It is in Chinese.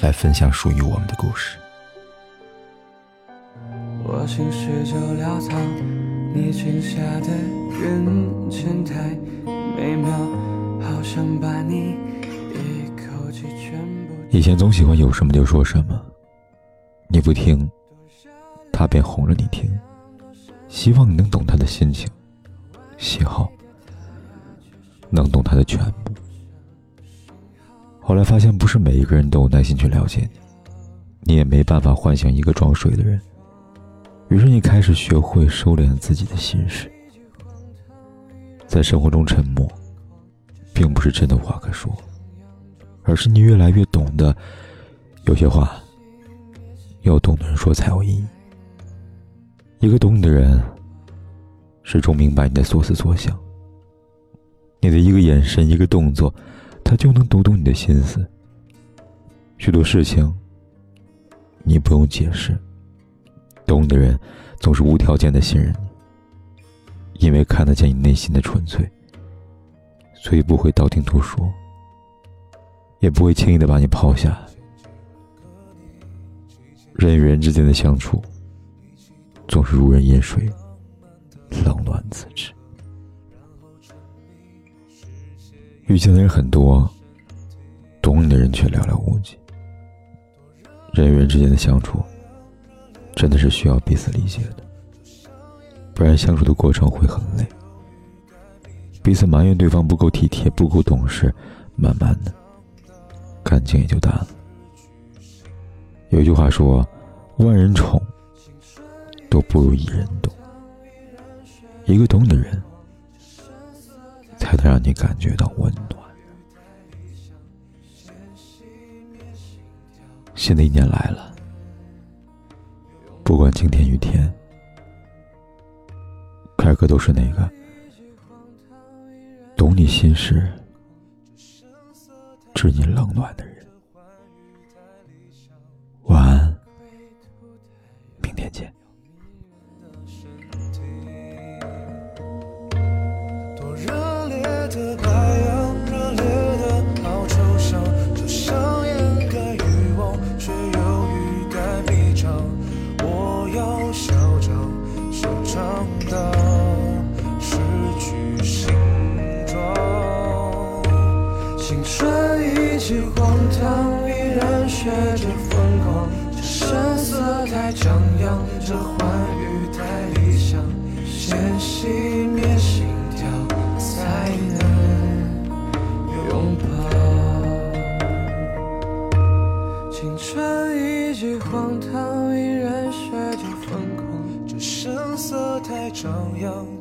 来分享属于我们的故事。我心事就潦草，你裙下的人间太，美妙，好想把你一口气全部。以前总喜欢有什么就说什么，你不听，他便哄着你听，希望你能懂他的心情、喜好，能懂他的全部。后来发现，不是每一个人都有耐心去了解你，你也没办法唤醒一个装睡的人。于是你开始学会收敛自己的心事，在生活中沉默，并不是真的话可说，而是你越来越懂得，有些话，要懂的人说才有意义。一个懂你的人，始终明白你的所思所想。你的一个眼神，一个动作，他就能读懂你的心思。许多事情，你不用解释。懂你的人总是无条件的信任你，因为看得见你内心的纯粹，所以不会道听途说，也不会轻易的把你抛下。人与人之间的相处，总是如人饮水，冷暖自知。遇见的人很多，懂你的人却寥寥无几。人与人之间的相处。真的是需要彼此理解的，不然相处的过程会很累。彼此埋怨对方不够体贴、不够懂事，慢慢的，感情也就淡了。有一句话说：“万人宠都不如一人懂。”一个懂的人，才能让你感觉到温暖。新的一年来了。不管晴天雨天，凯哥都是那个懂你心事、知你冷暖的人。晚安，明天见。要嚣张，嚣张到失去形状。青春一记荒唐，依然学着疯狂。这声色太张扬，这欢愉太理想，纤细。